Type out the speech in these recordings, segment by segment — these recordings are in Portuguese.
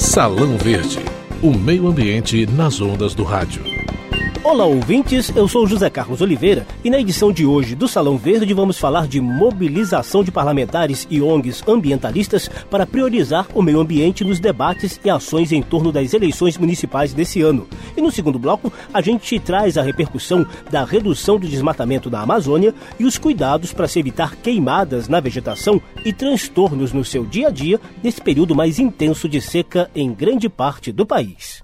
Salão Verde, o meio ambiente nas ondas do rádio. Olá, ouvintes. Eu sou José Carlos Oliveira e na edição de hoje do Salão Verde vamos falar de mobilização de parlamentares e ONGs ambientalistas para priorizar o meio ambiente nos debates e ações em torno das eleições municipais desse ano. E no segundo bloco, a gente traz a repercussão da redução do desmatamento na Amazônia e os cuidados para se evitar queimadas na vegetação e transtornos no seu dia a dia nesse período mais intenso de seca em grande parte do país.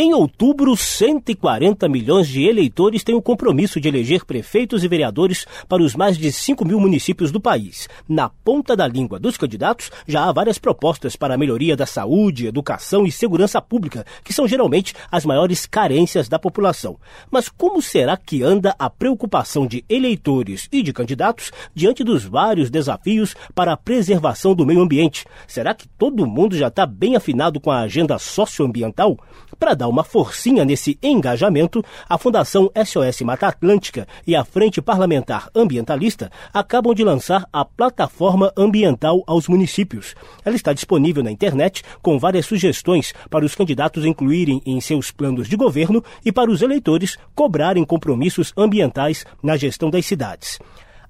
Em outubro, 140 milhões de eleitores têm o compromisso de eleger prefeitos e vereadores para os mais de 5 mil municípios do país. Na ponta da língua dos candidatos, já há várias propostas para a melhoria da saúde, educação e segurança pública, que são geralmente as maiores carências da população. Mas como será que anda a preocupação de eleitores e de candidatos diante dos vários desafios para a preservação do meio ambiente? Será que todo mundo já está bem afinado com a agenda socioambiental? Para dar uma forcinha nesse engajamento, a Fundação SOS Mata Atlântica e a Frente Parlamentar Ambientalista acabam de lançar a Plataforma Ambiental aos Municípios. Ela está disponível na internet com várias sugestões para os candidatos incluírem em seus planos de governo e para os eleitores cobrarem compromissos ambientais na gestão das cidades.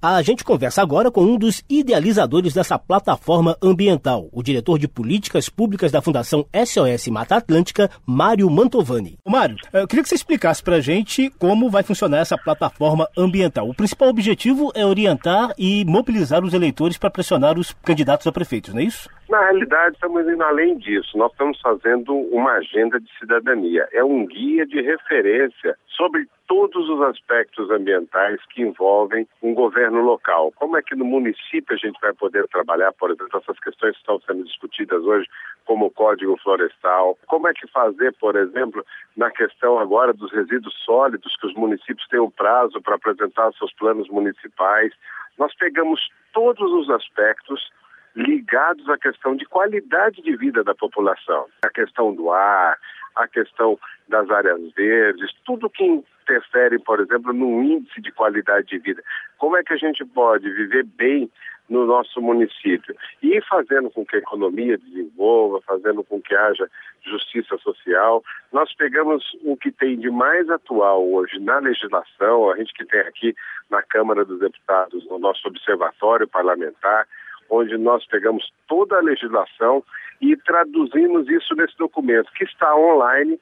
A gente conversa agora com um dos idealizadores dessa plataforma ambiental, o diretor de políticas públicas da Fundação SOS Mata Atlântica, Mário Mantovani. Mário, eu queria que você explicasse para a gente como vai funcionar essa plataforma ambiental. O principal objetivo é orientar e mobilizar os eleitores para pressionar os candidatos a prefeitos, não é isso? Na realidade, estamos indo além disso. Nós estamos fazendo uma agenda de cidadania. É um guia de referência sobre todos os aspectos ambientais que envolvem um governo local. Como é que no município a gente vai poder trabalhar, por exemplo, essas questões que estão sendo discutidas hoje, como o Código Florestal? Como é que fazer, por exemplo, na questão agora dos resíduos sólidos, que os municípios têm um prazo para apresentar seus planos municipais? Nós pegamos todos os aspectos ligados à questão de qualidade de vida da população, a questão do ar, a questão das áreas verdes, tudo que interfere, por exemplo, no índice de qualidade de vida. Como é que a gente pode viver bem no nosso município? E fazendo com que a economia desenvolva, fazendo com que haja justiça social. Nós pegamos o que tem de mais atual hoje na legislação, a gente que tem aqui na Câmara dos Deputados, no nosso observatório parlamentar, onde nós pegamos toda a legislação e traduzimos isso nesse documento, que está online,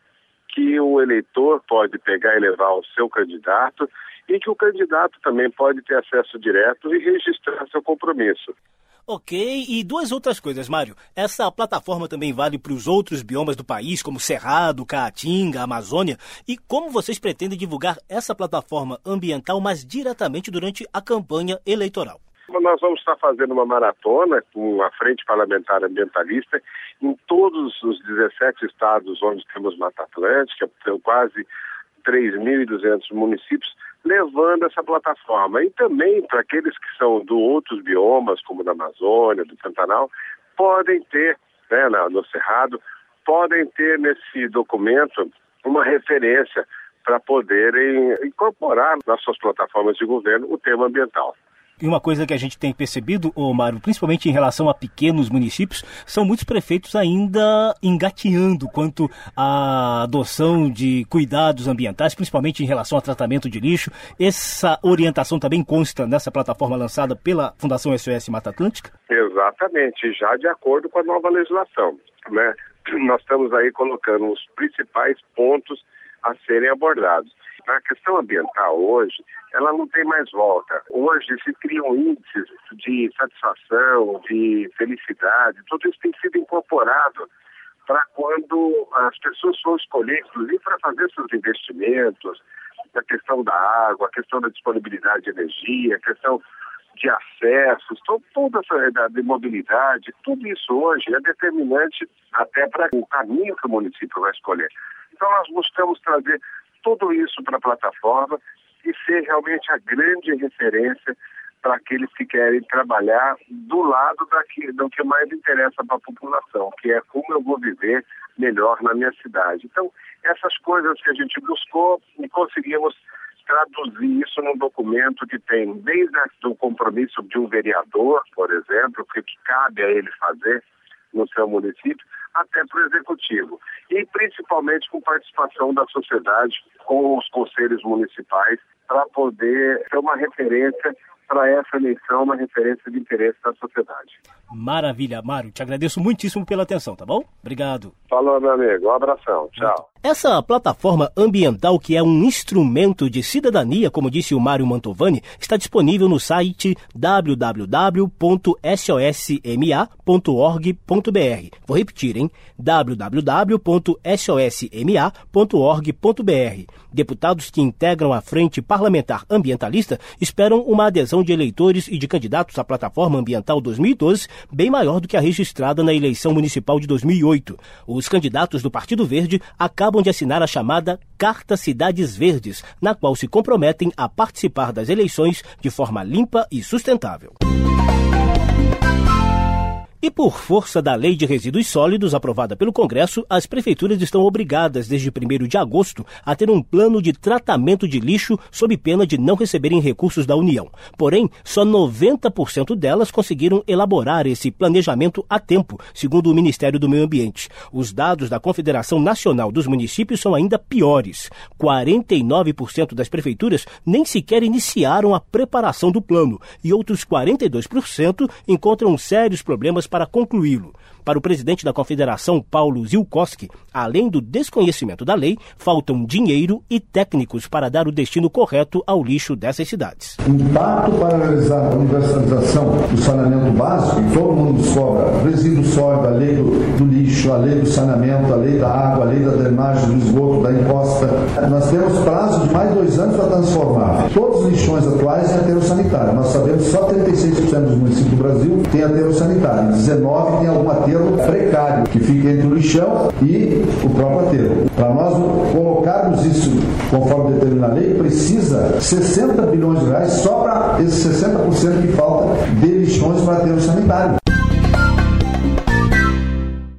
que o eleitor pode pegar e levar ao seu candidato e que o candidato também pode ter acesso direto e registrar seu compromisso. Ok, e duas outras coisas, Mário. Essa plataforma também vale para os outros biomas do país, como Cerrado, Caatinga, Amazônia. E como vocês pretendem divulgar essa plataforma ambiental mais diretamente durante a campanha eleitoral? Nós vamos estar fazendo uma maratona com a Frente Parlamentar Ambientalista em todos os 17 estados onde temos Mata Atlântica, são quase 3.200 municípios, levando essa plataforma. E também para aqueles que são do outros biomas, como da Amazônia, do Pantanal, podem ter, né, no Cerrado, podem ter nesse documento uma referência para poderem incorporar nas suas plataformas de governo o tema ambiental. E uma coisa que a gente tem percebido, Mário, principalmente em relação a pequenos municípios, são muitos prefeitos ainda engateando quanto à adoção de cuidados ambientais, principalmente em relação ao tratamento de lixo. Essa orientação também consta nessa plataforma lançada pela Fundação SOS Mata Atlântica? Exatamente, já de acordo com a nova legislação. Né? Nós estamos aí colocando os principais pontos a serem abordados. A questão ambiental hoje, ela não tem mais volta. Hoje se criam índices de satisfação, de felicidade, tudo isso tem sido incorporado para quando as pessoas vão escolher, inclusive para fazer seus investimentos, a questão da água, a questão da disponibilidade de energia, a questão de acessos, toda essa de mobilidade, tudo isso hoje é determinante até para o caminho que o município vai escolher. Então nós buscamos trazer tudo isso para a plataforma e ser realmente a grande referência para aqueles que querem trabalhar do lado daqui, do que mais interessa para a população, que é como eu vou viver melhor na minha cidade. Então, essas coisas que a gente buscou e conseguimos traduzir isso num documento que tem desde o compromisso de um vereador, por exemplo, o que cabe a ele fazer no seu município, até para o executivo. E principalmente com participação da sociedade, com os conselhos municipais, para poder ter uma referência para essa eleição, uma referência de interesse da sociedade. Maravilha, Mário. Te agradeço muitíssimo pela atenção, tá bom? Obrigado. Falou, meu amigo. Um abração. Tchau. Essa plataforma ambiental, que é um instrumento de cidadania, como disse o Mário Mantovani, está disponível no site www.sosma.org.br. Vou repetir, hein? www.sosma.org.br. Deputados que integram a Frente Parlamentar Ambientalista esperam uma adesão de eleitores e de candidatos à Plataforma Ambiental 2012 bem maior do que a registrada na eleição municipal de 2008. Os candidatos do Partido Verde acabam de assinar a chamada Carta Cidades Verdes, na qual se comprometem a participar das eleições de forma limpa e sustentável. E por força da Lei de Resíduos Sólidos aprovada pelo Congresso, as prefeituras estão obrigadas, desde 1 de agosto, a ter um plano de tratamento de lixo sob pena de não receberem recursos da União. Porém, só 90% delas conseguiram elaborar esse planejamento a tempo, segundo o Ministério do Meio Ambiente. Os dados da Confederação Nacional dos Municípios são ainda piores. 49% das prefeituras nem sequer iniciaram a preparação do plano e outros 42% encontram sérios problemas para concluí-lo. Para o presidente da Confederação, Paulo Zilkowski, além do desconhecimento da lei, faltam dinheiro e técnicos para dar o destino correto ao lixo dessas cidades. O impacto para realizar a universalização do saneamento básico, todo mundo descobre, resíduo sólido, a lei do, do, lixo, a lei do saneamento, a lei da água, a lei da drenagem do esgoto, da encosta. Nós temos prazo de mais dois anos para transformar. Todos os lixões atuais têm aterro sanitário. Nós sabemos que só 36% dos municípios do Brasil têm aterro sanitário. 19 tem algum aterro aterro precário, que fica entre o lixão e o próprio aterro. Para nós colocarmos isso conforme determina a lei, precisa 60 bilhões de reais só para esses 60% que falta de lixões para aterro sanitário.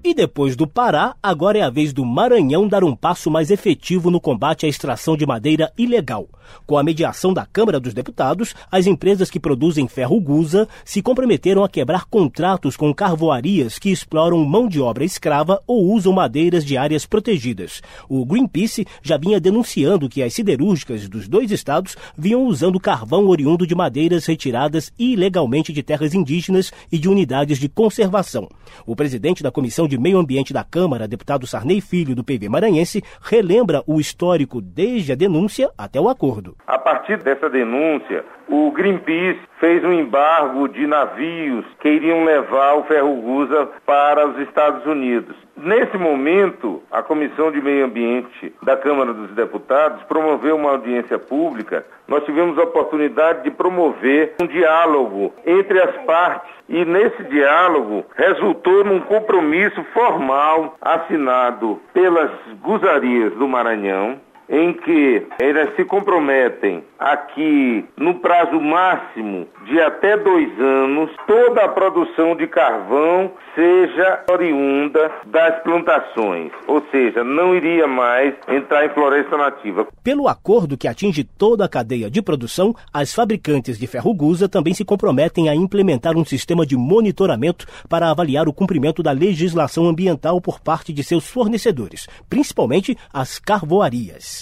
E depois do Pará, agora é a vez do Maranhão dar um passo mais efetivo no combate à extração de madeira ilegal. Com a mediação da Câmara dos Deputados, as empresas que produzem ferro gusa se comprometeram a quebrar contratos com carvoarias que exploram mão de obra escrava ou usam madeiras de áreas protegidas. O Greenpeace já vinha denunciando que as siderúrgicas dos dois estados vinham usando carvão oriundo de madeiras retiradas ilegalmente de terras indígenas e de unidades de conservação. O presidente da Comissão de Meio Ambiente da Câmara, deputado Sarney Filho, do PV Maranhense, relembra o histórico desde a denúncia até o acordo. A partir dessa denúncia, o Greenpeace fez um embargo de navios que iriam levar o ferro gusa para os Estados Unidos. Nesse momento, a Comissão de Meio Ambiente da Câmara dos Deputados promoveu uma audiência pública. Nós tivemos a oportunidade de promover um diálogo entre as partes e nesse diálogo resultou num compromisso formal assinado pelas guzarias do Maranhão, em que elas se comprometem a que, no prazo máximo de até dois anos, toda a produção de carvão seja oriunda das plantações, ou seja, não iria mais entrar em floresta nativa. Pelo acordo que atinge toda a cadeia de produção, as fabricantes de ferro gusa também se comprometem a implementar um sistema de monitoramento para avaliar o cumprimento da legislação ambiental por parte de seus fornecedores, principalmente as carvoarias.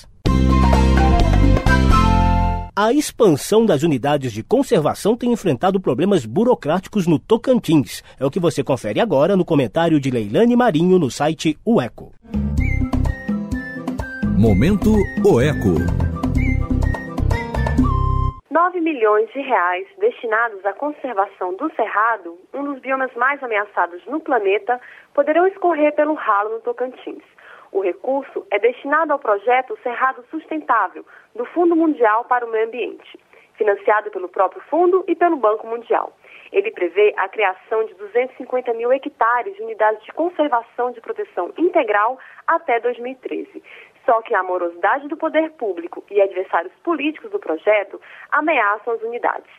A expansão das unidades de conservação tem enfrentado problemas burocráticos no Tocantins. É o que você confere agora no comentário de Leilane Marinho no site UECO. Momento OECO. 9 milhões de reais destinados à conservação do cerrado, um dos biomas mais ameaçados no planeta, poderão escorrer pelo ralo no Tocantins. O recurso é destinado ao projeto Cerrado Sustentável, do Fundo Mundial para o Meio Ambiente, financiado pelo próprio fundo e pelo Banco Mundial. Ele prevê a criação de 250 mil hectares de unidades de conservação de proteção integral até 2013. Só que a morosidade do poder público e adversários políticos do projeto ameaçam as unidades.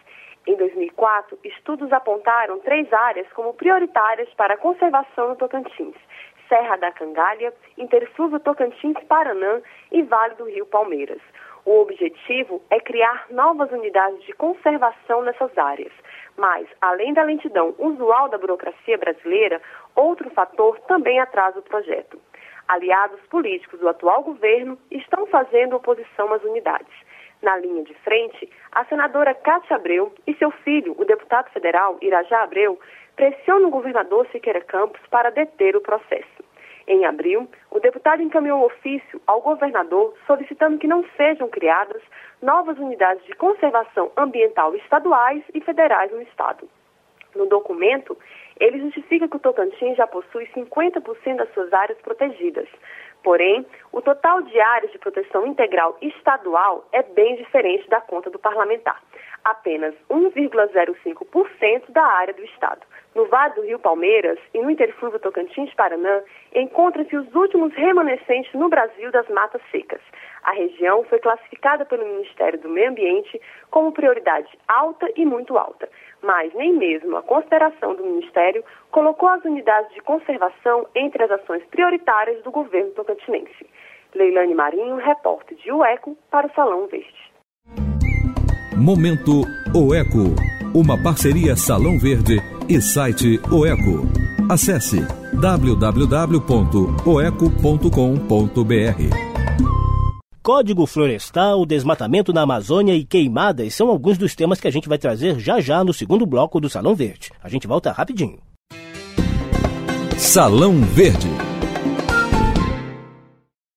Em 2004, estudos apontaram três áreas como prioritárias para a conservação no Tocantins: Serra da Cangalha, Interfluvio Tocantins Paranã e Vale do Rio Palmeiras. O objetivo é criar novas unidades de conservação nessas áreas. Mas, além da lentidão usual da burocracia brasileira, outro fator também atrasa o projeto. Aliados políticos do atual governo estão fazendo oposição às unidades. Na linha de frente, a senadora Cátia Abreu e seu filho, o deputado federal Irajá Abreu, pressionam o governador Siqueira Campos para deter o processo. Em abril, o deputado encaminhou um ofício ao governador solicitando que não sejam criadas novas unidades de conservação ambiental estaduais e federais no estado. No documento, ele justifica que o Tocantins já possui 50% das suas áreas protegidas. Porém, o total de áreas de proteção integral estadual é bem diferente da conta do parlamentar. Apenas 1,05% da área do estado. No Vale do Rio Palmeiras e no interflúvio Tocantins-Paraná, encontram-se os últimos remanescentes no Brasil das matas secas. A região foi classificada pelo Ministério do Meio Ambiente como prioridade alta e muito alta, mas nem mesmo a consideração do Ministério colocou as unidades de conservação entre as ações prioritárias do governo tocantinense. Leilane Marinho, repórter de UECO, para o Salão Verde. Momento OECO, uma parceria Salão Verde e site OECO. Acesse www.oeco.com.br. Código Florestal, desmatamento na Amazônia e queimadas são alguns dos temas que a gente vai trazer já já no segundo bloco do Salão Verde. A gente volta rapidinho. Salão Verde